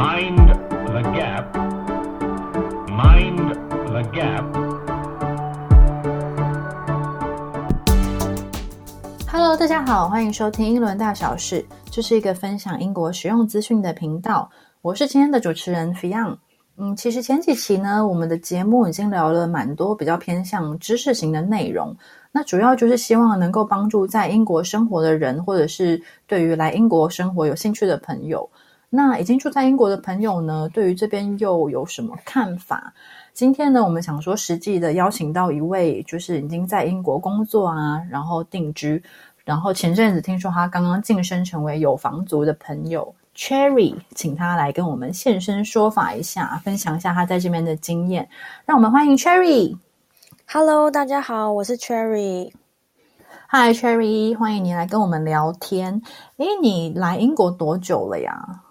Mind the gap. Mind the gap. Hello，大家好，欢迎收听英伦大小事，这是一个分享英国实用资讯的频道。我是今天的主持人 Fion。嗯，其实前几期呢，我们的节目已经聊了蛮多比较偏向知识型的内容。那主要就是希望能够帮助在英国生活的人，或者是对于来英国生活有兴趣的朋友。那已经住在英国的朋友呢，对于这边又有什么看法？今天呢，我们想说实际的邀请到一位，就是已经在英国工作啊，然后定居，然后前阵子听说他刚刚晋升成为有房族的朋友 Cherry，请他来跟我们现身说法一下，分享一下他在这边的经验。让我们欢迎 Cherry。Hello，大家好，我是 Cherry。Hi Cherry，欢迎你来跟我们聊天。诶，你来英国多久了呀？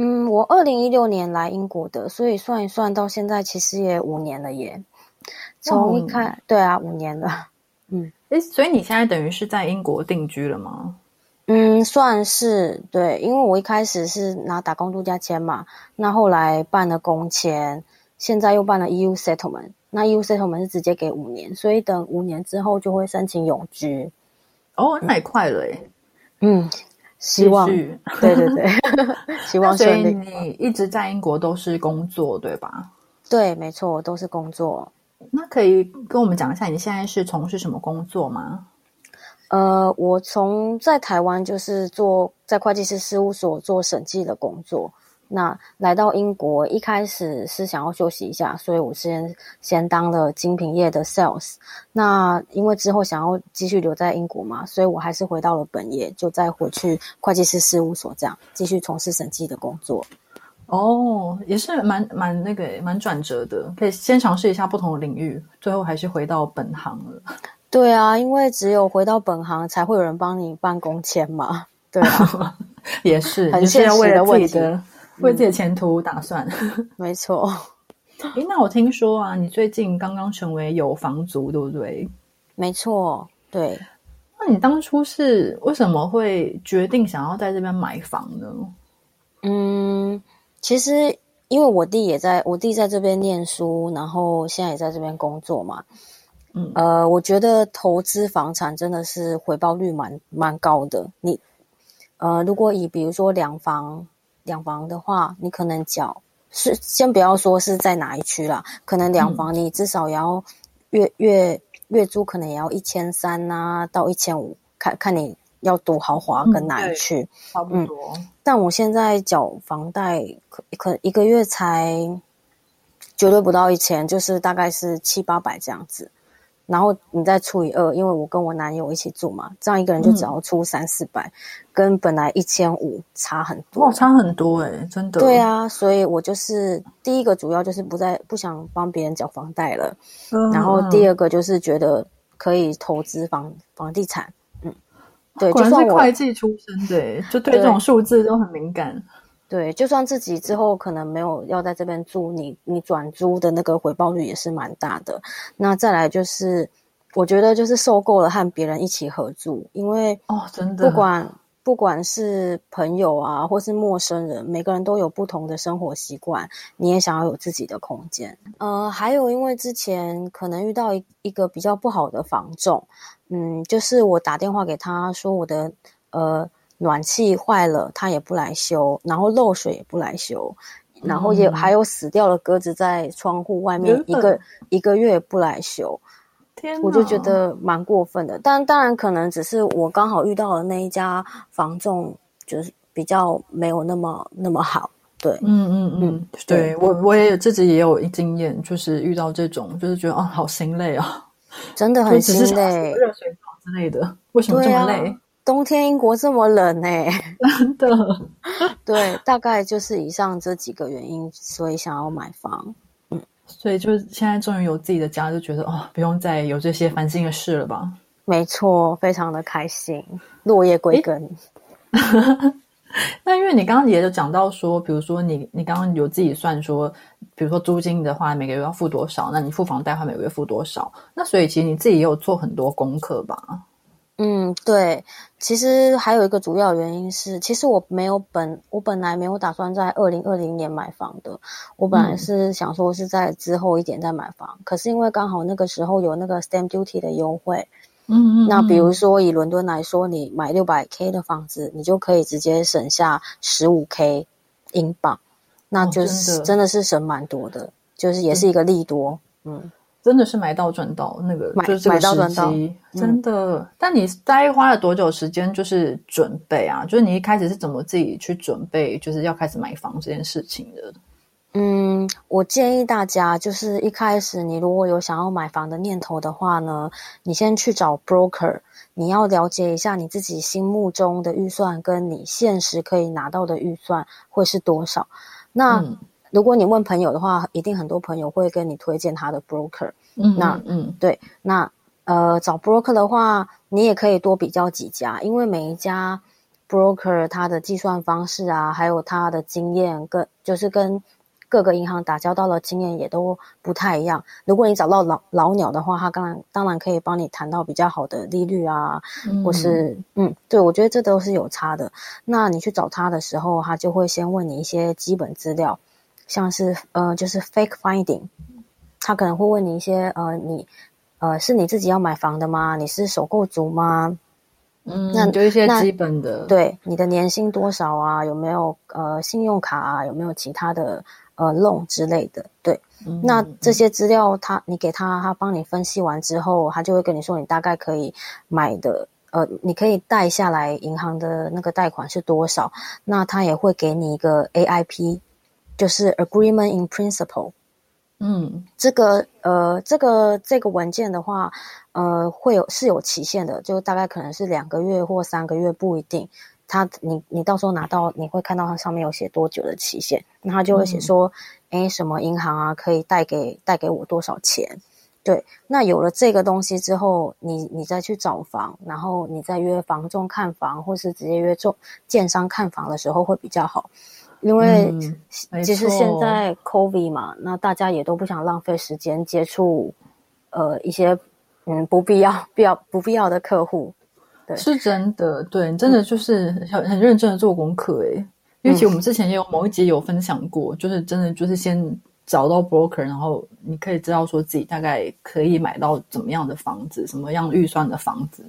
嗯，我二零一六年来英国的，所以算一算，到现在其实也五年了耶。从一开，对啊，五年了。嗯诶，所以你现在等于是在英国定居了吗？嗯，算是对，因为我一开始是拿打工度假签嘛，那后来办了工签，现在又办了 EU settlement。那 EU settlement 是直接给五年，所以等五年之后就会申请永居。哦，那也快了诶。嗯，希望对对对，希望 所以。你一直在英国都是工作对吧？对，没错，都是工作。那可以跟我们讲一下你现在是从事什么工作吗？呃，我从在台湾就是做在会计师事务所做审计的工作。那来到英国，一开始是想要休息一下，所以我先先当了精品业的 sales。那因为之后想要继续留在英国嘛，所以我还是回到了本业，就再回去会计师事务所这样继续从事审计的工作。哦，也是蛮蛮那个蛮转折的，可以先尝试一下不同的领域，最后还是回到本行了。对啊，因为只有回到本行，才会有人帮你办工签嘛。对啊，也是，很现实的问题为自己的前途打算。没错。诶，那我听说啊，你最近刚刚成为有房族，对不对？没错，对。那你当初是为什么会决定想要在这边买房呢？嗯，其实因为我弟也在，我弟在这边念书，然后现在也在这边工作嘛。嗯呃，我觉得投资房产真的是回报率蛮蛮高的。你呃，如果以比如说两房两房的话，你可能缴是先不要说是在哪一区啦，可能两房你至少也要月月月租可能也要一千三呐到一千五，看看你要多豪华跟哪一对区。差不多。但我现在缴房贷可可一个月才绝对不到一千，就是大概是七八百这样子。然后你再除以二，因为我跟我男友一起住嘛，这样一个人就只要出三四百，跟本来一千五差很多。哇，差很多哎、真的。对，啊，所以我就是第一个主要就是不再不想帮别人缴房贷了，嗯、然后第二个就是觉得可以投资房房地产，嗯，对，就算我是会计出身的欸，就对对这种数字都很敏感。对，就算自己之后可能没有要在这边住，你你转租的那个回报率也是蛮大的。那再来就是，我觉得就是受够了和别人一起合住，因为哦，真的，不管不管是朋友啊，或是陌生人，每个人都有不同的生活习惯，你也想要有自己的空间。呃，还有因为之前可能遇到一一个比较不好的房仲，嗯，就是我打电话给他说我的呃暖气坏了，他也不来修，然后漏水也不来修。然后也、嗯还有死掉的鸽子在窗户外面一个一个月不来修，我就觉得蛮过分的。但当然可能只是我刚好遇到的那一家房仲，就是比较没有那么那么好。对，嗯嗯嗯嗯，对我我也有自己也有经验，就是遇到这种，就是觉得哦，好心累啊，真的很心累。热水澡之类的，为什么这么累？，冬天英国这么冷哎、真的，对，大概就是以上这几个原因，所以想要买房。所以就是现在终于有自己的家，就觉得哦，不用再有这些烦心的事了吧？没错，非常的开心，落叶归根。那因为你刚刚也有讲到说，比如说你你刚刚有自己算说，比如说租金的话，每个月要付多少？那你付房贷的话，每个月付多少？那所以其实你自己也有做很多功课吧？嗯，对，其实还有一个主要原因是，其实我没有本，我本来没有打算在二零二零年买房的，我本来是想说是在之后一点再买房，可是因为刚好那个时候有那个 stamp duty 的优惠，嗯嗯，那比嗯。如说以伦敦来说，你买六百 K 的房子，你就可以直接省下十五 K 英镑，那就是、的真的是省蛮多的，就是也是一个利多，嗯。真的是买到赚到，那个买就是这个买到赚到真的。但你大概花了多久时间，就是准备啊？就是你一开始是怎么自己去准备，就是要开始买房这件事情的？嗯，我建议大家就是一开始你如果有想要买房的念头的话呢，你先去找 broker，你要了解一下你自己心目中的预算跟你现实可以拿到的预算会是多少。那、嗯如果你问朋友的话，一定很多朋友会跟你推荐他的 broker。嗯，那嗯对，那呃找 broker 的话，你也可以多比较几家，因为每一家 broker 他的计算方式啊，还有他的经验跟就是跟各个银行打交道的经验也都不太一样。如果你找到老老鸟的话，他当然当然可以帮你谈到比较好的利率啊，嗯或是嗯，对我觉得这都是有差的。那你去找他的时候，他就会先问你一些基本资料，像是呃就是 fake finding，他可能会问你一些呃你呃是你自己要买房的吗？你是首购族吗？嗯，那就一些基本的，，对，你的年薪多少啊？有没有呃信用卡啊？有没有其他的呃 loan 之类的？对，嗯那这些资料他你给他，他帮你分析完之后，他就会跟你说你大概可以买的。呃，你可以贷下来银行的那个贷款是多少？那他也会给你一个 AIP，就是 Agreement in Principle。嗯这个呃，这个这个文件的话，呃，会有是有期限的，就大概可能是两个月或三个月，不一定。他你你到时候拿到，你会看到它上面有写多久的期限，那他就会写说，哎、什么银行啊可以贷给贷给我多少钱？对，那有了这个东西之后，你你再去找房，然后你再约房仲看房，或是直接约中建商看房的时候会比较好，因为其实错现在 COVID 嘛，那大家也都不想浪费时间接触呃一些嗯不必要、必要不必要的客户。对是真的，对，你真的就是很很认真的做功课诶。因为其实我们之前也有某一集有分享过，就是真的就是先找到 broker，然后你可以知道说自己大概可以买到怎么样的房子，什么样预算的房子，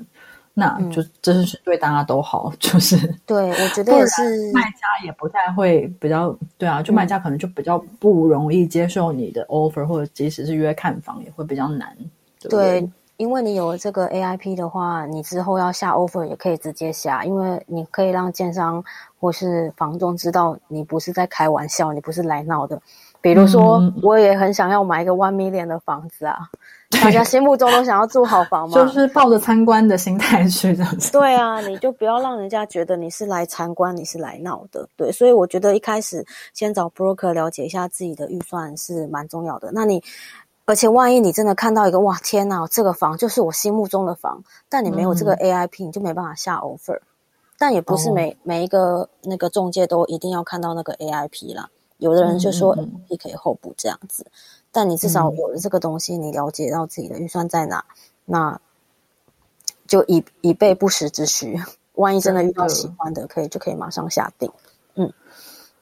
那就真是对大家都好，就是对，我觉得也是，卖家也不太会比较对啊，就卖家可能就比较不容易接受你的 offer，或者即使是约看房也会比较难，对对？对，因为你有了这个 AIP 的话，你之后要下 offer 也可以直接下，因为你可以让建商或是房东知道你不是在开玩笑，你不是来闹的。比如说，嗯我也很想要买一个 one million 的房子啊，大家心目中都想要住好房嘛，就是抱着参观的心态去这样子。对啊，你就不要让人家觉得你是来参观，你是来闹的。对，所以我觉得一开始先找 broker 了解一下自己的预算是蛮重要的。那你，而且万一你真的看到一个哇天哪，这个房就是我心目中的房，但你没有这个 AIP，、你就没办法下 offer。但也不是哦每、每一个那个中介都一定要看到那个 AIP 啦。有的人就说嗯嗯 AIP 可以候补这样子，但你至少有了这个东西，你了解到自己的预算在哪，那就以以备不时之需。万一真的遇到喜欢的，可以就可以马上下定。嗯，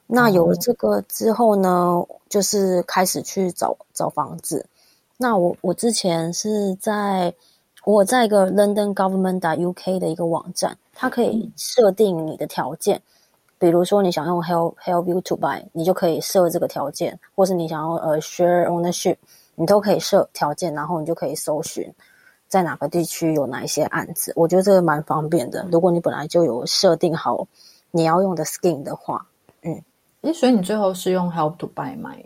那有了这个之后呢，就是开始去找找房子。那我我之前是在我在一个 London Government UK 的一个网站，它可以设定你的条件。比如说你想用 help help you to buy，你就可以设这个条件，或是你想要呃 share ownership，你都可以设条件，然后你就可以搜寻在哪个地区有哪一些案子。我觉得这个蛮方便的。如果你本来就有设定好你要用的 scheme 的话，诶，所以你最后是用 Help to Buy 买，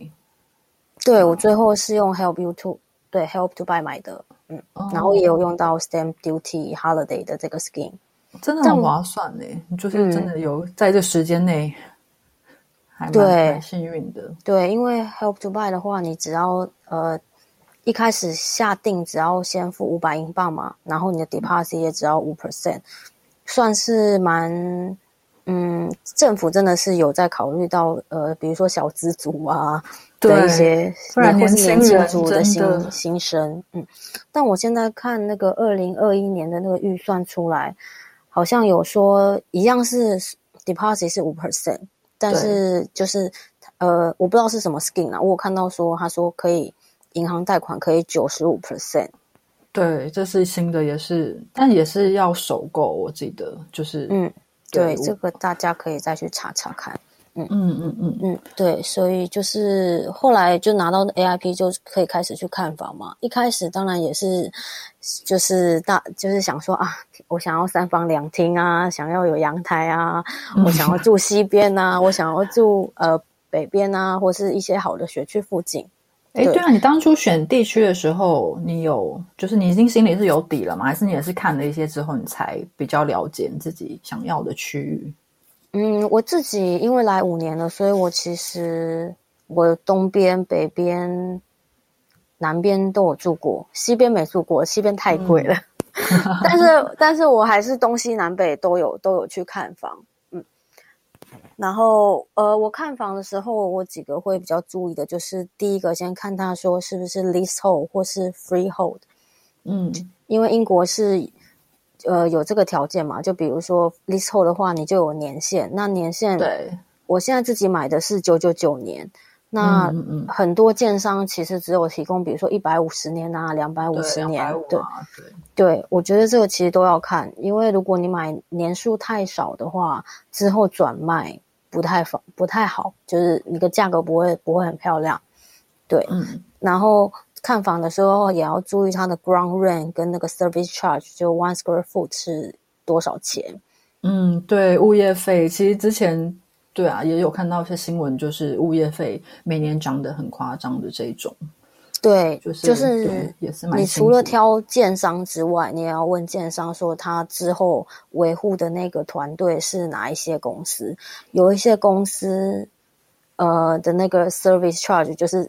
对我最后是用 help you to 对 help to buy 买的，嗯，哦然后也有用到 stamp duty holiday 的这个 scheme。真的很划算呢。你就是真的有在这时间内，还蛮对幸运的。对，因为 Help to Buy 的话，你只要呃一开始下定只要先付五百英镑嘛，然后你的 deposit 也只要五 percent，算是蛮嗯，政府真的是有在考虑到呃，比如说小资族啊对的一些，不然或是年轻人族的真的新新生，嗯，但我现在看那个二零二一年的那个预算出来，好像有说一样是 deposit 是五 percent，但是就是呃，我不知道是什么 scheme 啊，我有看到说他说可以银行贷款可以九十五 percent，对，这是新的，也是，但也是要首购，我记得就是，嗯，对，这个大家可以再去查查看。嗯嗯嗯，嗯，对，所以就是后来就拿到 AIP 就可以开始去看房嘛。一开始当然也是，就是大就是想说啊，我想要三房两厅啊，想要有阳台啊，我想要住西边啊，我想要住呃北边啊，或是一些好的学区附近。哎，对对啊，你当初选地区的时候，你有就是你已经心里是有底了吗？还是你也是看了一些之后，你才比较了解你自己想要的区域？嗯，我自己因为来五年了，所以我其实我东边、北边、南边都有住过，西边没住过，西边太贵了。但是，但是我还是东西南北都有都有去看房，嗯。然后，呃，我看房的时候，我几个会比较注意的，就是第一个先看他说是不是 leasehold 或是 freehold，嗯因为英国是呃有这个条件嘛，就比如说 leasehold 的话，你就有年限，那年限对，我现在自己买的是九九九年，那很多建商其实只有提供，比如说一百五十年啊，两百五，十年，250对啊，对，对，我觉得这个其实都要看，因为如果你买年数太少的话，之后转卖不太方不太好，就是你的价格不会不会很漂亮，对，嗯。然后看房的时候也要注意它的 ground rent 跟那个 service charge，就 one square foot 是多少钱。嗯，对，物业费其实之前对啊，也有看到一些新闻，就是物业费每年涨得很夸张的这种，对，就是就是也是蛮你除了挑建商之外，你也要问建商说他之后维护的那个团队是哪一些公司。有一些公司，呃的那个 service charge 就是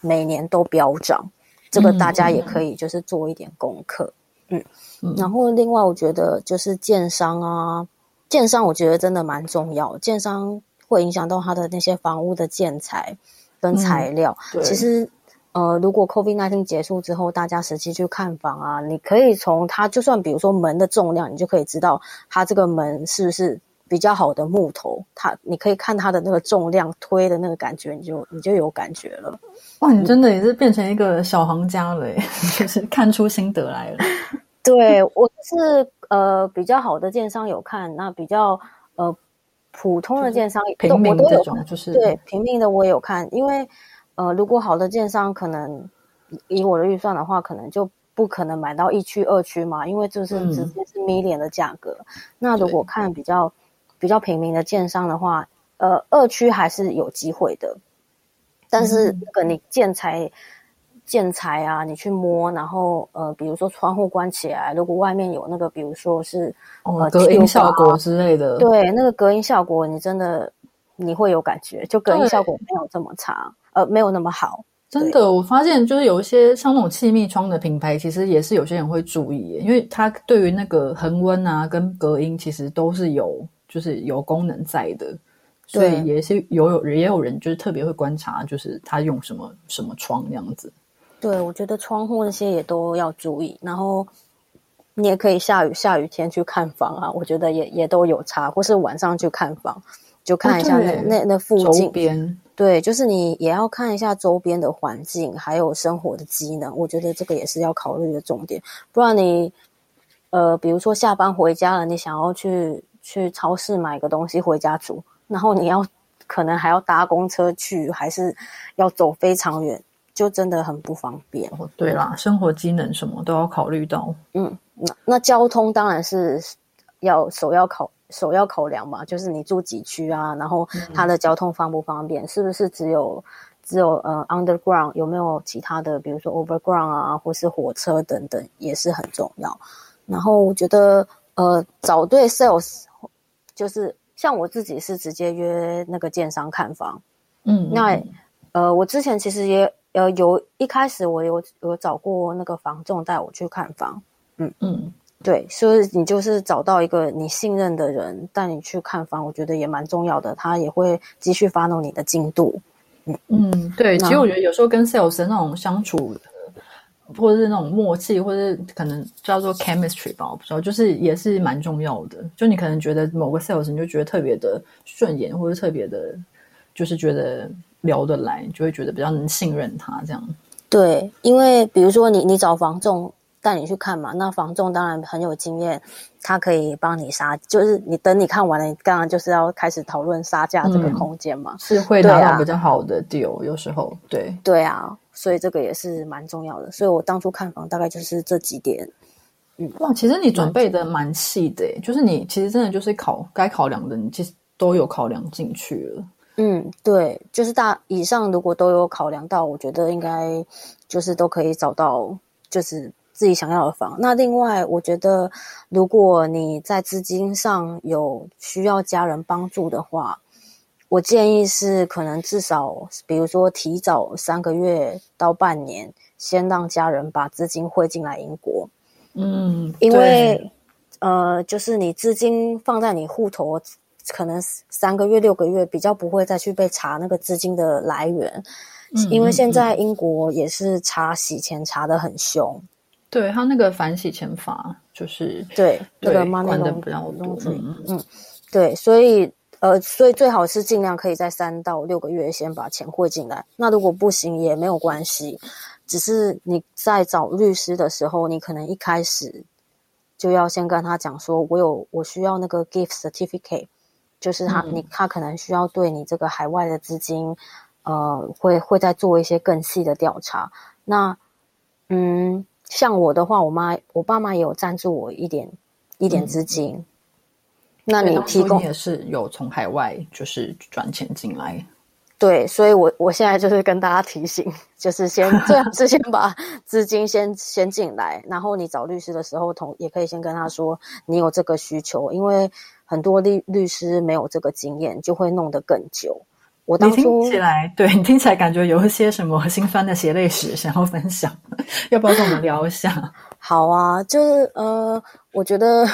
每年都飙涨，这个大家也可以就是做一点功课。嗯，嗯然后另外我觉得就是建商啊，建商我觉得真的蛮重要，建商会影响到他的那些房屋的建材跟材料。对其实呃，如果 COVID nineteen 结束之后，大家实际去看房啊，你可以从它就算比如说门的重量，你就可以知道它这个门是不是比较好的木头。它你可以看它的那个重量推的那个感觉，你就你就有感觉了。哇，你真的也是变成一个小行家了耶，就是看出心得来了。对我是呃比较好的建商有看，那比较呃普通的建商都平民这种就是对平民的我也有看，因为呃如果好的建商可能以我的预算的话，可能就不可能买到一区二区嘛，因为就是嗯直接是 million 的价格。那如果看比较比较平民的建商的话，呃二区还是有机会的，但是嗯那个你建材。建材啊，你去摸，然后呃，比如说窗户关起来，如果外面有那个，比如说是哦，呃隔音效果啊之类的，对，那个隔音效果，你真的你会有感觉，就隔音效果没有这么差，呃，没有那么好。真的，我发现就是有一些像那种气密窗的品牌，其实也是有些人会注意，因为它对于那个恒温啊跟隔音其实都是有就是有功能在的，所以对也是有有也有人就是特别会观察，就是他用什么什么窗那样子。对，我觉得窗户那些也都要注意，然后你也可以下雨下雨天去看房啊，我觉得也也都有差，或是晚上去看房，就看一下那、对那那附近，边对，就是你也要看一下周边的环境，还有生活的机能，我觉得这个也是要考虑的重点。不然你，呃，比如说下班回家了，你想要去去超市买个东西回家煮，然后你要可能还要搭公车去，还是要走非常远，就真的很不方便。哦，对啦，生活机能什么都要考虑到。嗯，那那交通当然是要首要考首要考量嘛，就是你住几区啊，然后它的交通方不方便，是不是只有只有呃 underground 有没有其他的，比如说 overground 啊，或是火车等等，也是很重要。然后我觉得呃找对 sales，就是像我自己是直接约那个建商看房，嗯，那嗯呃，我之前其实也呃有一开始我有有找过那个房仲带我去看房，嗯嗯对，所以你就是找到一个你信任的人带你去看房，我觉得也蛮重要的。他也会继续 follow 你的进度。嗯，对，其实我觉得有时候跟 sales 的那种相处，或者是那种默契，或者是可能叫做 chemistry 吧，我不知道，就是也是蛮重要的。就你可能觉得某个 sales 你就觉得特别的顺眼，或者特别的，就是觉得聊得来，就会觉得比较能信任他这样。对，因为比如说你你找房仲带你去看嘛，那房仲当然很有经验，他可以帮你杀，就是你等你看完了，你当然就是要开始讨论杀价这个空间嘛，是会拿到比较好的 deal，有时候对对啊，所以这个也是蛮重要的。所以我当初看房大概就是这几点。嗯，哇，其实你准备的蛮细的，就是你其实真的就是考该考量的，你其实都有考量进去了。嗯，对，就是大以上如果都有考量到，我觉得应该就是都可以找到就是自己想要的房。那另外，我觉得如果你在资金上有需要家人帮助的话，我建议是可能至少比如说提早三个月到半年，先让家人把资金汇进来英国。嗯，因为呃，就是你资金放在你户头。可能三个月、六个月比较不会再去被查那个资金的来源，因为现在英国也是查洗钱查的很凶。对他那个反洗钱法就是对那个 money 的比较多。嗯嗯，对，所以呃，所以最好是尽量可以在三到六个月先把钱汇进来。那如果不行也没有关系，只是你在找律师的时候，你可能一开始就要先跟他讲说，我有我需要那个 gift certificate。就是他，你他可能需要对你这个海外的资金，呃，会会再做一些更细的调查。那，嗯，像我的话，我妈、我爸妈也有赞助我一点一点资金。那你提供也是有从海外就是转钱进来。对，所以我我现在就是跟大家提醒，就是先 最好是先把资金先先进来，然后你找律师的时候，同也可以先跟他说你有这个需求，因为。很多律律师没有这个经验，就会弄得更久。我当初听起来，对你听起来感觉有一些什么心酸的血泪史想要分享，要不要跟我们聊一下？好啊，就是呃，我觉得我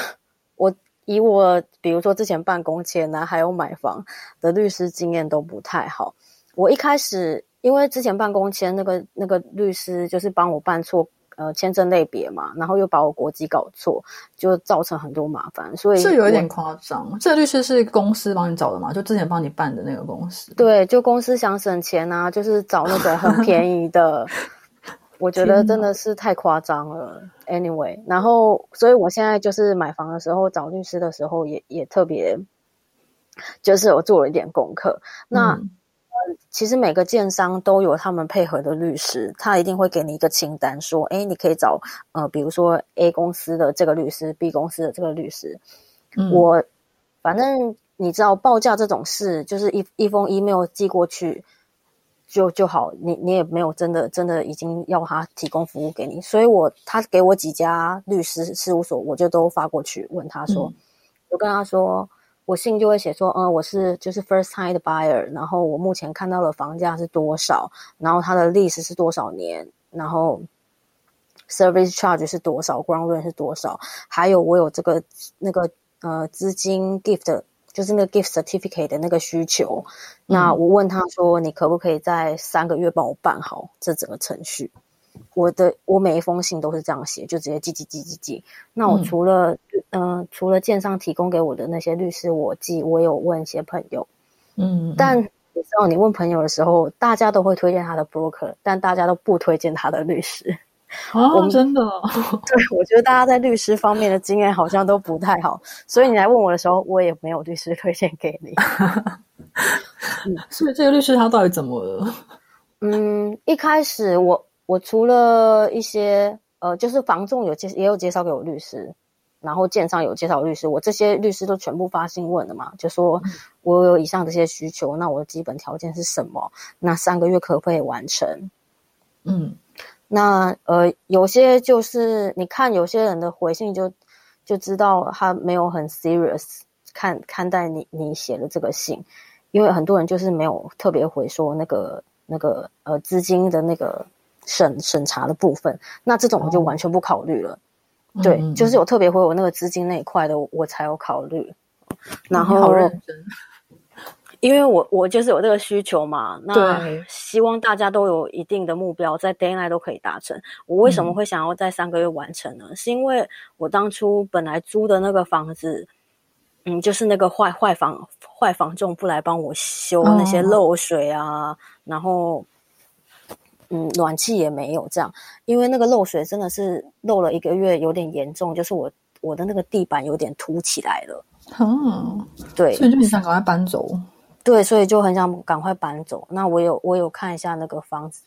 以我比如说之前办公签啊，还有买房的律师经验都不太好。我一开始因为之前办公签那个那个律师就是帮我办错。呃，签证类别嘛，然后又把我国籍搞错，就造成很多麻烦，所以这有一点夸张。这律师是公司帮你找的嘛？就之前帮你办的那个公司？对，就公司想省钱啊，就是找那种很便宜的。我觉得真的是太夸张了。Anyway，然后，所以我现在就是买房的时候找律师的时候，也也特别，就是我做了一点功课。那。其实每个建商都有他们配合的律师，他一定会给你一个清单，说：“哎，你可以找呃，比如说 A 公司的这个律师，B 公司的这个律师。”我反正你知道报价这种事，就是一一封 email 寄过去就就好，你你也没有真的真的已经要他提供服务给你，所以我他给我几家律师事务所，我就都发过去问他说，我跟他说。我信就会写说，嗯，我是就是 first time 的 buyer，然后我目前看到的房价是多少，然后它的历史是多少年，然后 service charge 是多少，ground rent 是多少，还有我有这个那个呃资金 gift，就是那个 gift certificate 的那个需求，那我问他说，你可不可以在三个月帮我办好这整个程序？我的我每一封信都是这样写，就直接寄寄寄寄寄。那我除了嗯，除了建商提供给我的那些律师，我寄，我有问一些朋友，嗯，但你知道，你问朋友的时候，大家都会推荐他的 broker，但大家都不推荐他的律师。哦，真的？对，我觉得大家在律师方面的经验好像都不太好，所以你来问我的时候，我也没有律师推荐给你。嗯，所以这个律师他到底怎么了？嗯，一开始我。我除了一些呃，就是房仲有介也有介绍给我律师，然后建商有介绍律师，我这些律师都全部发信问的嘛，就说我有以上这些需求，那我的基本条件是什么？那三个月可不可以完成？嗯，那呃，有些就是你看有些人的回信就就知道他没有很 serious 看看待你你写的这个信，因为很多人就是没有特别回说那个那个呃资金的那个。审审查的部分，那这种我就完全不考虑了。对，嗯就是有特别回我那个资金那一块的，我我才有考虑。然后好后，认真，因为我我就是有这个需求嘛，那希望大家都有一定的目标，在 d a y l i g h t 都可以达成。我为什么嗯会想要在三个月完成呢？是因为我当初本来租的那个房子，嗯，就是那个坏坏房坏房仲不来帮我修那些哦漏水啊，然后。嗯，暖气也没有这样，因为那个漏水真的是漏了一个月，有点严重，就是我我的那个地板有点凸起来了。嗯，对，所以就很想赶快搬走。对，所以就很想赶快搬走。那我有我有看一下那个房子，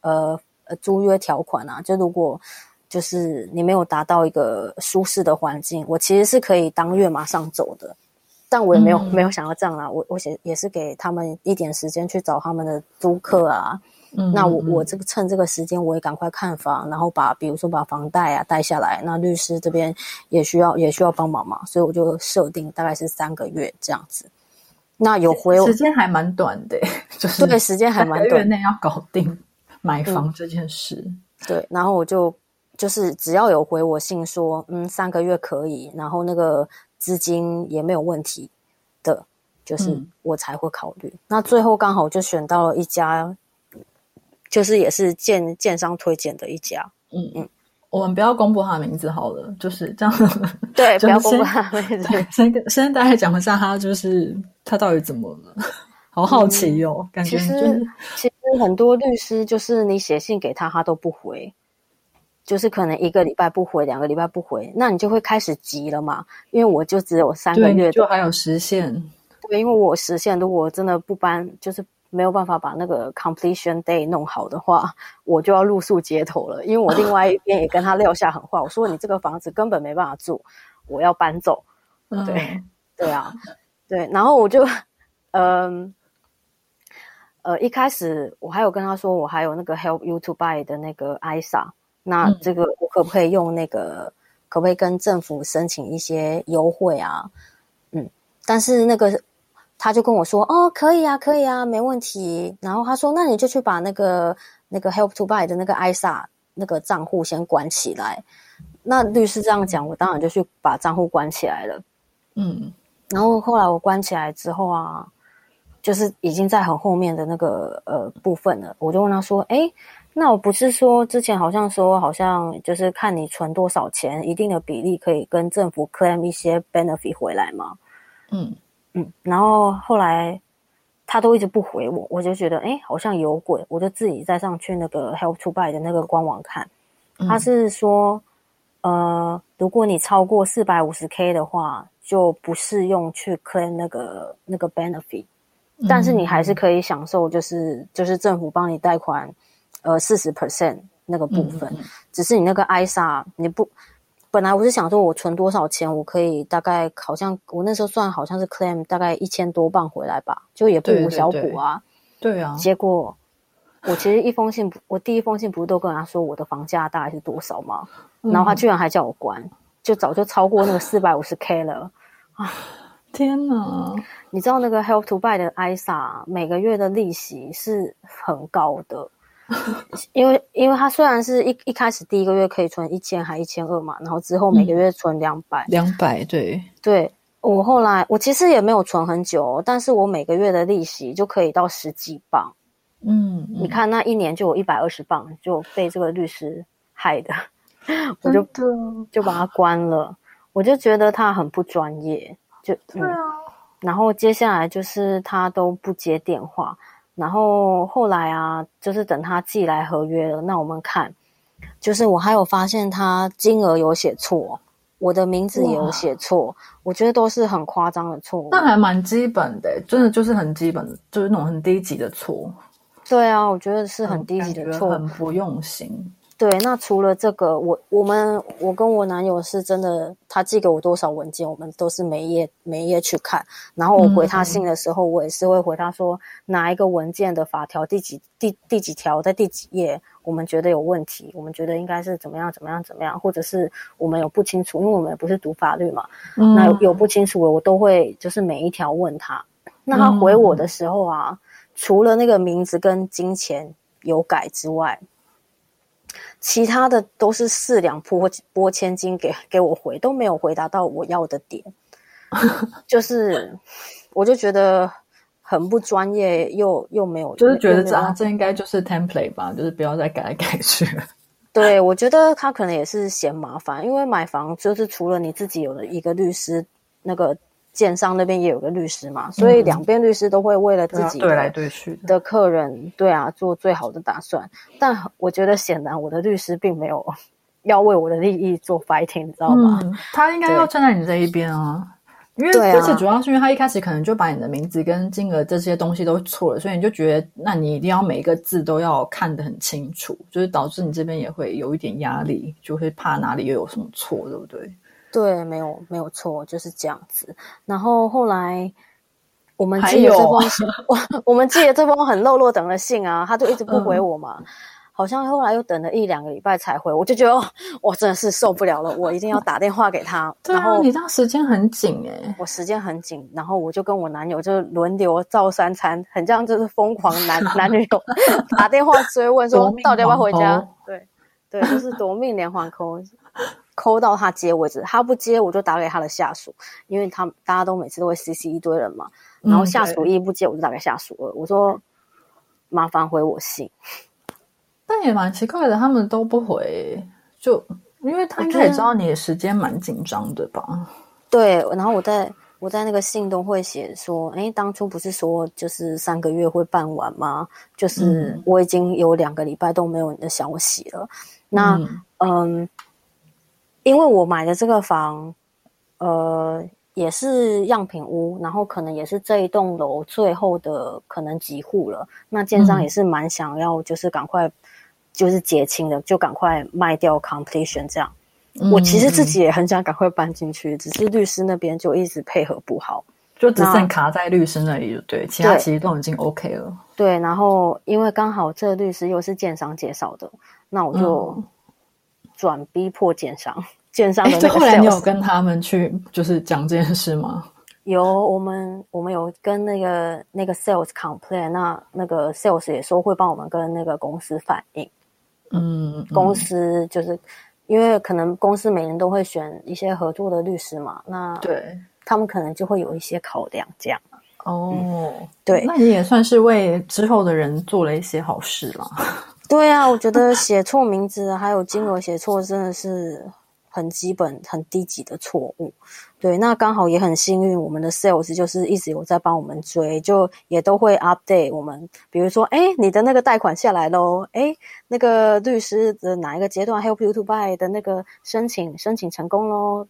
呃呃租约条款啊，就如果就是你没有达到一个舒适的环境，我其实是可以当月马上走的。但我也没有、嗯没有想要这样啦，我我也也是给他们一点时间去找他们的租客啊。嗯，那我嗯我这个趁这个时间，我也赶快看房，然后把比如说把房贷啊贷下来。那律师这边也需要也需要帮忙嘛，所以我就设定大概是三个月这样子。那有回我时间还蛮短的，就是对时间还蛮短，内要搞定买房这件事。对，然后我就就是只要有回我信说，嗯，三个月可以，然后那个资金也没有问题的，就是嗯。我才会考虑。那最后刚好就选到了一家，就是也是建建商推荐的一家，嗯。嗯，我们不要公布他的名字好了，就是这样。对，不要公布他的名字对，先跟先大概讲一下他就是他到底怎么了，好好奇哦，感觉其实就是其实很多律师就是你写信给他，他都不回，就是可能一个礼拜不回，两个礼拜不回，那你就会开始急了嘛。因为我就只有三个，月的，就还有时限。对，因为我实现如果真的不搬，就是没有办法把那个 completion day 弄好的话，我就要露宿街头了。因为我另外一边也跟他撂下狠话，我说你这个房子根本没办法住，我要搬走。嗯对对啊，对，然后我就，嗯，呃，一开始我还有跟他说，我还有那个 Help You to Buy 的那个 ISA，那嗯这个我可不可以用那个，可不可以跟政府申请一些优惠啊？嗯，但是那个他就跟我说，哦，可以啊，可以啊，没问题。然后他说，那你就去把那个那个 Help to Buy 的那个 ISA 那个账户先关起来。那律师这样讲，我当然就去把账户关起来了。嗯然后后来我关起来之后啊，就是已经在很后面的那个呃部分了。我就问他说：“哎，那我不是说之前好像说好像就是看你存多少钱，一定的比例可以跟政府 claim 一些 benefit 回来吗嗯？”嗯，然后后来他都一直不回我，我就觉得哎好像有鬼，我就自己再上去那个 Help to Buy 的那个官网看，嗯。他是说。呃，如果你超过四百五十 K 的话，就不适用去 claim 那个那个 benefit，但是你还是可以享受，就是就是政府帮你贷款，呃，四十 percent 那个部分，只是你那个 ISA 你不，本来我是想说我存多少钱，我可以大概好像我那时候算好像是 claim 大概一千多磅回来吧，就也不小对补啊，对啊，结果我其实一封信，我第一封信不是都跟他说我的房价大概是多少吗？然后他居然还叫我关，就早就超过那个四百五十 K 了啊。天哪，你知道那个 Help to Buy 的 ISA 每个月的利息是很高的，因为因为他虽然是一一开始第一个月可以存一千还一千二嘛，然后之后每个月存两百、两百对，对我后来我其实也没有存很久哦，但是我每个月的利息就可以到十几磅。嗯，你看那一年就有一百二十磅，就被这个律师害的，我就就把他关了。我就觉得他很不专业，就嗯，然后接下来就是他都不接电话，然后后来啊，就是等他寄来合约了，那我们看，就是我还有发现他金额有写错，我的名字也有写错，我觉得都是很夸张的错误。那还蛮基本的，真的就是很基本的，就是那种很低级的错，对啊，我觉得是很低级的错，很不用心。对，那除了这个，我我们我跟我男友是真的，他寄给我多少文件，我们都是每一页每一页去看。然后我回他信的时候，我也是会回他说哪一个文件的法条第几第第几条在第几页，我们觉得有问题，我们觉得应该是怎么样怎么样怎么样，或者是我们有不清楚，因为我们也不是读法律嘛，嗯那有有不清楚的，我都会就是每一条问他。那他回我的时候啊，除了那个名字跟金钱有改之外，其他的都是四两拨拨千斤给给我回，都没有回答到我要的点，就是我就觉得很不专业，又又没有，就是觉得这啊，这应该就是 template 吧，就是不要再改来改去了。对，我觉得他可能也是嫌麻烦，因为买房就是除了你自己有了一个律师，那个建商那边也有个律师嘛，所以两边律师都会为了自己的对来对去的。客人，对啊，做最好的打算。但我觉得显然我的律师并没有要为我的利益做 fighting，你知道吗？嗯，他应该要站在你这一边啊。因为对啊而且主要是因为他一开始可能就把你的名字跟金额这些东西都错了，所以你就觉得那你一定要每一个字都要看得很清楚，就是导致你这边也会有一点压力，就会怕哪里又有什么错，对不对？对，没有没有错，就是这样子。然后后来我们还寄了这有封信，我我们寄了这封很落落等的信啊，他就一直不回我嘛。好像后来又等了一两个礼拜才回，我就觉得哦，我真的是受不了了，我一定要打电话给他。对啊，然后你这样时间很紧哎、我时间很紧，然后我就跟我男友就轮流照三餐，很像就是疯狂男 男女友打电话追问说到底要不要回家黄？对对，就是夺命连环扣，扣到他接为止。他不接，我就打给他的下属，因为他大家都每次都会 CC 一堆人嘛。然后嗯下属一不接，我就打给下属二，我说麻烦回我信。但也蛮奇怪的，他们都不回欸、就因为他应该也知道你的时间蛮紧张的吧？对，然后我在我在那个信都会写说，哎，当初不是说就是三个月会办完吗？就是嗯我已经有两个礼拜都没有你的消息了。那嗯嗯因为我买的这个房，呃，也是样品屋，然后可能也是这一栋楼最后的可能几户了。那建商嗯也是蛮想要，就是赶快就是结清的，就赶快卖掉 completion 这样。我其实自己也很想赶快搬进去，只是律师那边就一直配合不好。就只剩卡在律师那里，就对，其他其实都已经 OK 了。对，然后因为刚好这个律师又是建商介绍的，那我就嗯转逼迫建商，建商那个后来你有跟他们去就是讲这件事吗？有我们我们有跟那个那个 sales complain，那那个 sales 也说会帮我们跟那个公司反映，嗯，公司就是因为可能公司每年都会选一些合作的律师嘛，那对，他们可能就会有一些考量这样。哦，对那你也算是为之后的人做了一些好事啦。对啊，我觉得写错名字还有金额写错真的是很基本、很低级的错误。对，那刚好也很幸运，我们的 sales 就是一直有在帮我们追，就也都会 update 我们，比如说，哎，你的那个贷款下来喽，哎，那个律师的哪一个阶段 help you to buy 的那个申请申请成功喽。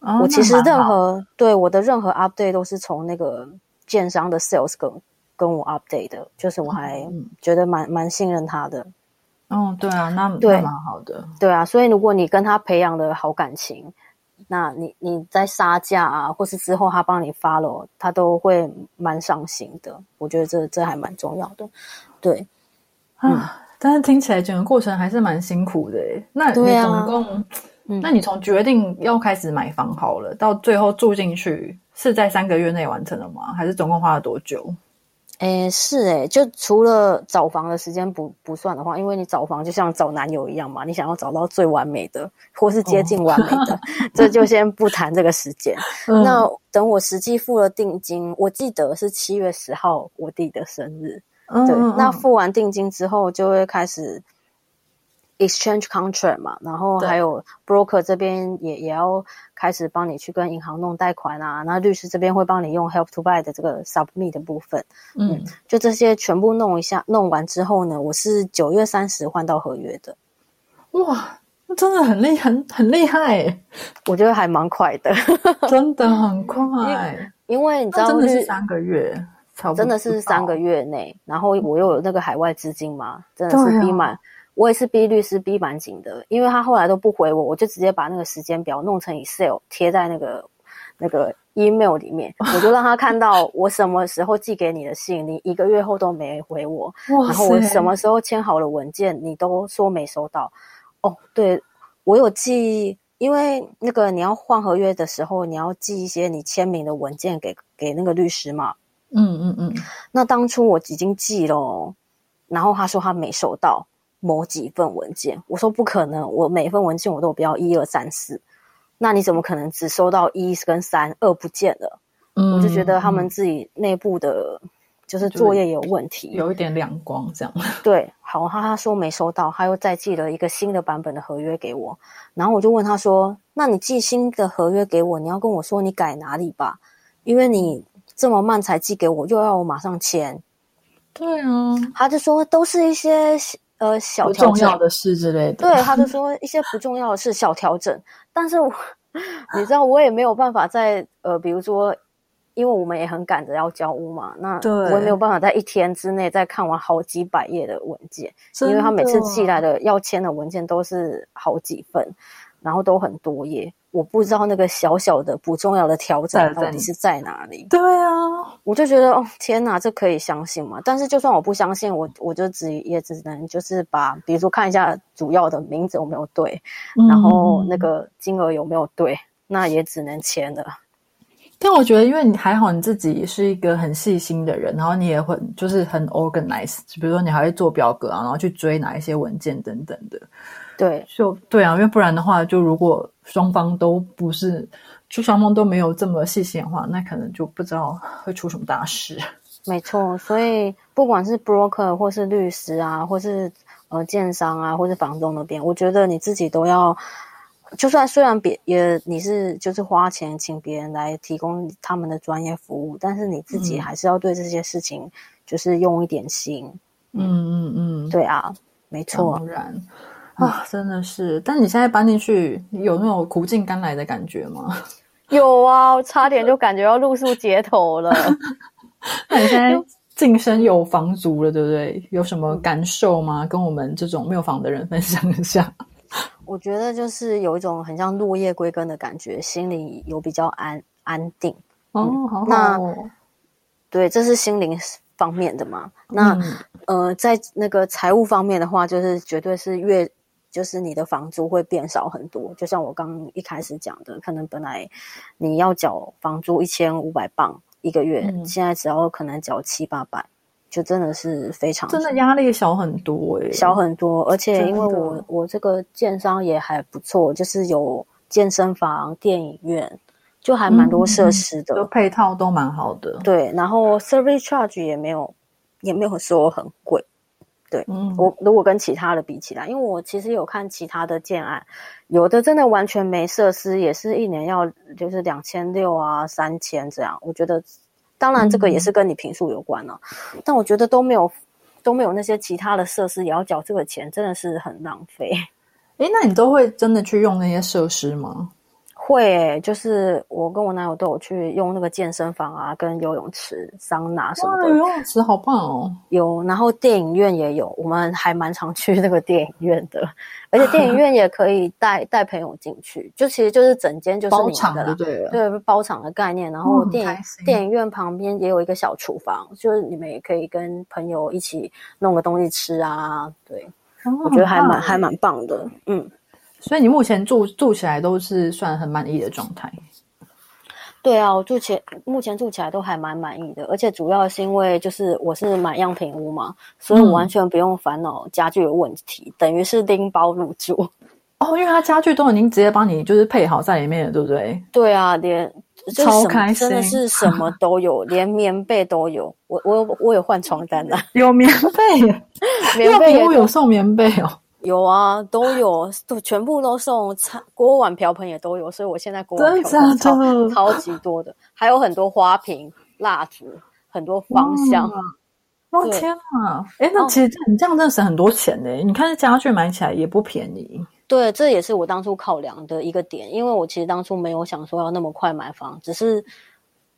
哦我其实任何对我的任何 update 都是从那个建商的 sales 跟跟我 update 的，就是我还嗯觉得蛮蛮信任他的。哦，对啊，那对那蛮好的。对啊，所以如果你跟他培养的好感情，那你你在杀价啊，或是之后他帮你 follow，他都会蛮上心的。我觉得这这还蛮重要的。对，啊，但是听起来整个过程还是蛮辛苦的。那你总共，嗯那你从决定要开始买房好了，到最后住进去，是在三个月内完成了吗？还是总共花了多久？诶，是哎，就除了找房的时间不不算的话，因为你找房就像找男友一样嘛，你想要找到最完美的，或是接近完美的，这就先不谈这个时间。嗯那等我实际付了定金，我记得是七月十号我弟的生日，对，那付完定金之后，就会开始 exchange contract 嘛，然后对。还有 broker 这边也也要开始帮你去跟银行弄贷款啊，那律师这边会帮你用 help to buy 的这个 submit 的部分，嗯，就这些全部弄一下，弄完之后呢，我是九月三十换到合约的，哇，那真的很厉很很厉害，我觉得还蛮快的，真的很。快。因为。你知道真的是三个月，真的是三个月内，然后我又有那个海外资金嘛，真的是逼满，我也是逼律师逼蛮紧的，因为他后来都不回我，我就直接把那个时间表弄成 Excel 贴在那个那个 email 里面，我就让他看到我什么时候寄给你的信，你一个月后都没回我，哇然后我什么时候签好了文件，你都说没收到。哦，对，我有寄，因为那个你要换合约的时候，你要寄一些你签名的文件给给那个律师嘛。嗯嗯嗯，那当初我已经寄了哦，然后他说他没收到，某几份文件。我说不可能，我每份文件我都不要一二三四。那你怎么可能只收到一跟三，二不见了？嗯我就觉得他们自己内部的，就是作业也有问题。有一点亮光这样。对，好，他他说没收到，他又再寄了一个新的版本的合约给我，然后我就问他说：“那你寄新的合约给我，你要跟我说你改哪里吧？因为你这么慢才寄给我，又要我马上签。对啊，”他就说都是一些呃小调整重要，的事之类的。对，他就 说一些不重要的事小调整，但是我 你知道我也没有办法在呃，比如说。因为我们也很赶着要交屋嘛，那我也没有办法在一天之内再看完好几百页的文件。因为他每次寄来的要签的文件都是好几份，然后都很多页，我不知道那个小小的不重要的调在在整到底是在哪里。对啊，我就觉得哦，天哪，这可以相信吗？但是就算我不相信，我我就只也只能就是把，比如说看一下主要的名字有没有对，然后那嗯个金额有没有对，那也只能签了。但我觉得，因为你还好，你自己是一个很细心的人，然后你也会就是很 organized，比如说你还会做表格啊，然后去追哪一些文件等等的。对，就对啊，因为不然的话，就如果双方都不是，就双方都没有这么细心的话，那可能就不知道会出什么大事。没错，所以不管是 broker 或是律师啊，或是呃建商啊，或是房东那边，我觉得你自己都要，就算虽然别也你是就是花钱请别人来提供他们的专业服务，但是你自己嗯还是要对这些事情就是用一点心。嗯嗯嗯，对啊，没错当，然啊，真的是。但你现在搬进去，有那种苦尽甘来的感觉吗？有啊，我差点就感觉要露宿街头了。那你现在晋升有房族了，对不对？有什么感受吗？跟我们这种没有房的人分享一下。我觉得就是有一种很像落叶归根的感觉，心里有比较安安定。哦，好好那哦。对，这是心灵方面的嘛。那、嗯呃，在那个财务方面的话，就是绝对是越就是你的房租会变少很多。就像我刚一开始讲的，可能本来你要缴房租一千五百磅一个月，嗯现在只要可能缴七八百，就真的是非常真的压力小很多诶、小很多。而且因为我我这个建商也还不错，就是有健身房、电影院，就还蛮多设施的。就配套都蛮好的。对，然后 service charge 也没有也没有说很贵。嗯，我如果跟其他的比起来，因为我其实有看其他的建案，有的真的完全没设施，也是一年要就是两千六啊、三千这样。我觉得，当然这个也是跟你平数有关了、但我觉得都没有都没有那些其他的设施，也要缴这个钱，真的是很浪费。诶，那你都会真的去用那些设施吗？会、欸，就是我跟我男友都有去用那个健身房啊，跟游泳池、桑拿什么，的游。泳池好棒哦！有，然后电影院也有，我们还蛮常去那个电影院的，而且电影院也可以带带朋友进去，就其实就是整间就是包场你的啦，就对了。对，包场的概念。然后很电影、电影院旁边也有一个小厨房，就是你们也可以跟朋友一起弄个东西吃啊。对，哦我觉得还蛮还蛮棒的，嗯。所以你目前住住起来都是算很满意的状态。对啊，我住起目前住起来都还蛮满意的，而且主要是因为就是我是买样品屋嘛，所以我嗯完全不用烦恼家具的问题，等于是拎包入住。哦，因为它家具都已经直接帮你就是配好在里面了，对不对？对啊，连超开真的是什么都有，连棉被都有。我我有我有换床单的、有棉被耶，棉被有送棉被哦，有啊，都有，都全部都送。餐锅碗瓢盆也都有，所以我现在锅碗瓢盆超超级多的，还有很多花瓶、蜡烛，很多芳香。哇对天啊！哎，那哦其实你这样真的省很多钱呢。你看这家具买起来也不便宜。对，这也是我当初考量的一个点，因为我其实当初没有想说要那么快买房，只是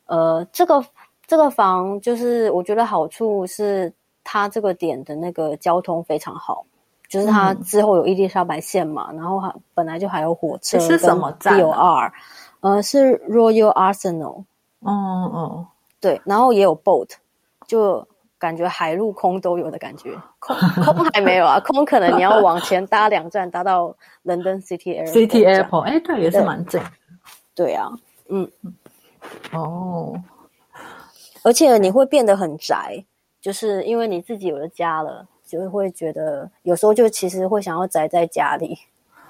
呃，这个这个房就是我觉得好处是它这个点的那个交通非常好，就是它嗯之后有伊丽莎白线嘛，然后还本来就还有火车是什么站 O R，呃，是 Royal Arsenal，哦哦，对，然后也有 boat，就感觉海陆空都有的感觉。空空还没有啊，空可能你要往前搭两站，搭到 London City Airport。City Airport，哎，对，也是蛮近。对啊，嗯哦，而且你会变得很宅，就是因为你自己有了家了，就会觉得有时候就其实会想要宅在家里。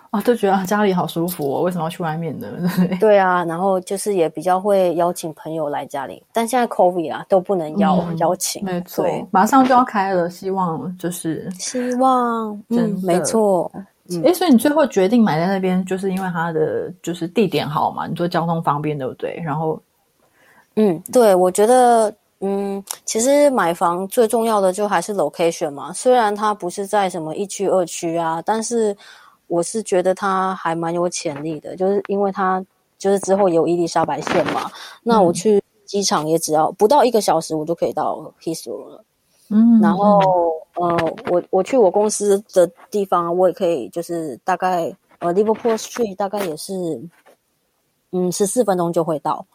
啊，就觉得家里好舒服哦，为什么要去外面呢？对对啊，然后就是也比较会邀请朋友来家里，但现在 COVID 啊都不能邀、嗯 邀请，没错，马上就要开了，希望就是希望，嗯没错，嗯，所以你最后决定买在那边，就是因为它的就是地点好嘛？你说交通方便，对不对？然后嗯，对，我觉得，嗯，其实买房最重要的就还是 location 嘛。虽然它不是在什么一区、二区啊，但是我是觉得它还蛮有潜力的，就是因为它就是之后有伊丽莎白线嘛。那我去机场也只要不到一个小时，我就可以到 Heathrow 了。嗯，然后，呃，我我去我公司的地方，我也可以就是大概呃 Liverpool Street 大概也是嗯十四分钟就会到。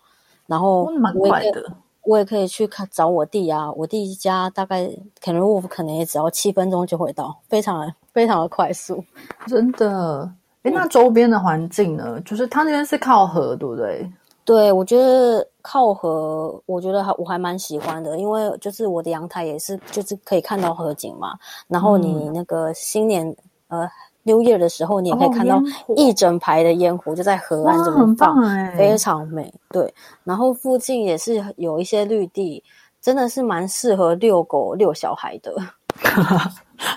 然后嗯蛮快的，我也可以去看找我弟啊，我弟家大概可能我可能也只要七分钟就会到，非常的非常的快速。真的。诶，那周边的环境呢？就是他那边是靠河，对不对？对，我觉得靠河，我觉得还我还蛮喜欢的，因为就是我的阳台也是就是可以看到河景嘛。然后你那个新年、呃 New Year 的时候，你也可以哦看到一整排的烟火就在河岸哇，这边很棒放，哎，非常美。对，然后附近也是有一些绿地，真的是蛮适合遛狗、遛小孩的。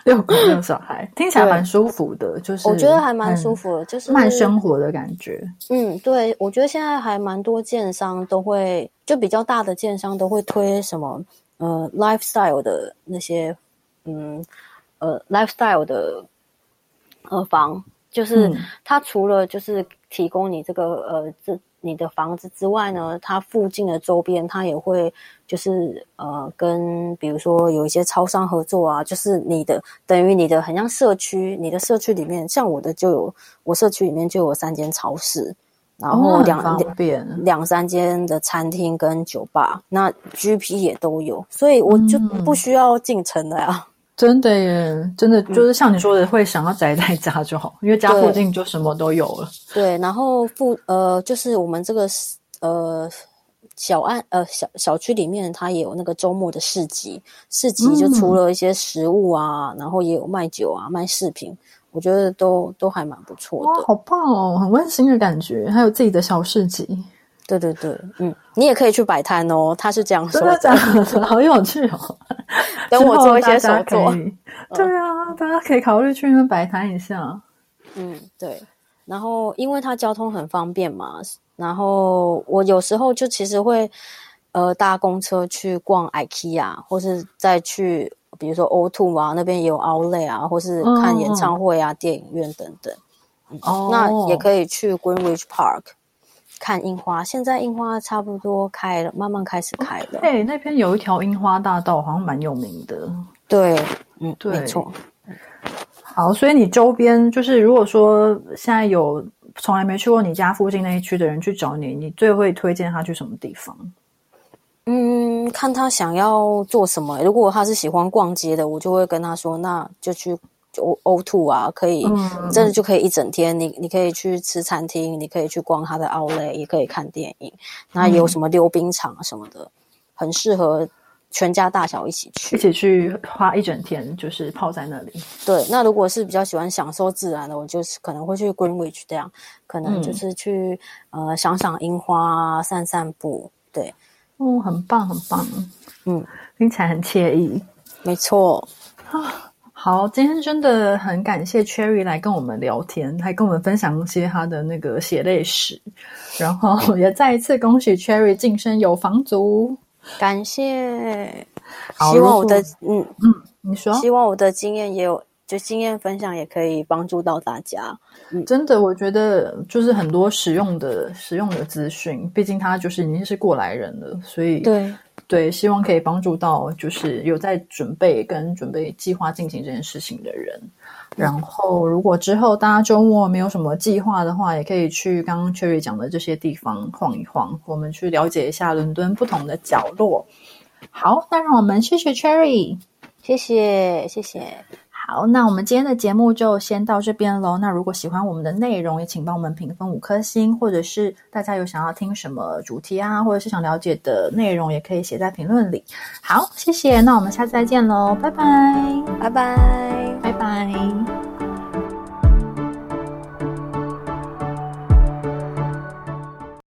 遛狗遛小孩，听起来对蛮舒服的，就是我觉得还蛮舒服的，就是慢生活的感觉。嗯，对，我觉得现在还蛮多建商都会，就比较大的建商都会推什么呃 lifestyle 的那些，嗯呃 lifestyle 的呃房，就是嗯。它除了就是提供你这个呃这你的房子之外呢，它附近的周边它也会就是呃跟比如说有一些超商合作啊，就是你的等于你的很像社区，你的社区里面，像我的就有我社区里面就有三间超市，然哦后两、很方便，两三间的餐厅跟酒吧，那 GP 也都有，所以我就嗯。不需要进城了呀。真的耶，真的就是像你说的，会想要宅在家就好，因为家附近就什么都有了。对，然后附呃，就是我们这个呃小案呃小小区里面，它也有那个周末的市集，市集就除了一些食物啊，然后也有卖酒啊、卖饰品，我觉得都都还蛮不错哇，的。好棒哦，很温馨的感觉，还有自己的小市集，对对对，嗯，你也可以去摆摊哦，他是这样说真的假的？好有趣哦！等我做一些手作。以。对啊，大家可以考虑去那边摆摊一下。嗯，对。然后因为它交通很方便嘛，然后我有时候就其实会呃搭公车去逛 IKEA，或是再去比如说 O2 啊那边也有 Outlet 啊，或是看演唱会啊、电影院等等。哦，那也可以去 Greenwich Park 看樱花，现在樱花差不多开了，慢慢开始开了。对，那边有一条樱花大道，好像蛮有名的。对，嗯，对没错。好，所以你周边就是，如果说现在有从来没去过你家附近那一区的人去找你，你最会推荐他去什么地方？嗯，看他想要做什么。如果他是喜欢逛街的，我就会跟他说，那就去 O Two 啊，可以，嗯真的就可以一整天。你你可以去吃餐厅，你可以去逛他的 Outlet，也可以看电影。那有什么溜冰场什么的，很适合全家大小一起去一。起去花一整天，就是泡在那里。对，那如果是比较喜欢享受自然的，我就是可能会去 Greenwich 这样，可能就是去、呃赏赏樱花啊，散散步。对，哦，很棒，很棒，嗯，听起来很惬意。没错。好，今天真的很感谢 Cherry 来跟我们聊天，还跟我们分享一些他的那个血泪史，然后 也再一次恭喜 Cherry 晋升有房族。感谢，希望我的嗯。嗯，你说，希望我的经验也有，就经验分享也可以帮助到大家。真的，我觉得就是很多实用的实用的资讯，毕竟他就是已经是过来人了，所以对，对，希望可以帮助到就是有在准备跟准备计划进行这件事情的人。然后，如果之后大家周末没有什么计划的话，也可以去刚刚 Cherry 讲的这些地方晃一晃，我们去了解一下伦敦不同的角落。好，那让我们谢谢 Cherry。谢谢谢谢，好，那我们今天的节目就先到这边喽。那如果喜欢我们的内容，也请帮我们评分五颗星，或者是大家有想要听什么主题啊，或者是想了解的内容，也可以写在评论里。好，谢谢，那我们下次再见喽，拜拜，拜拜。拜拜。